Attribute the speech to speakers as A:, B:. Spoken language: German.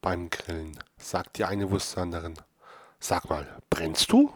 A: beim Grillen, sagt die eine Wurst zur anderen. Sag mal, brennst du?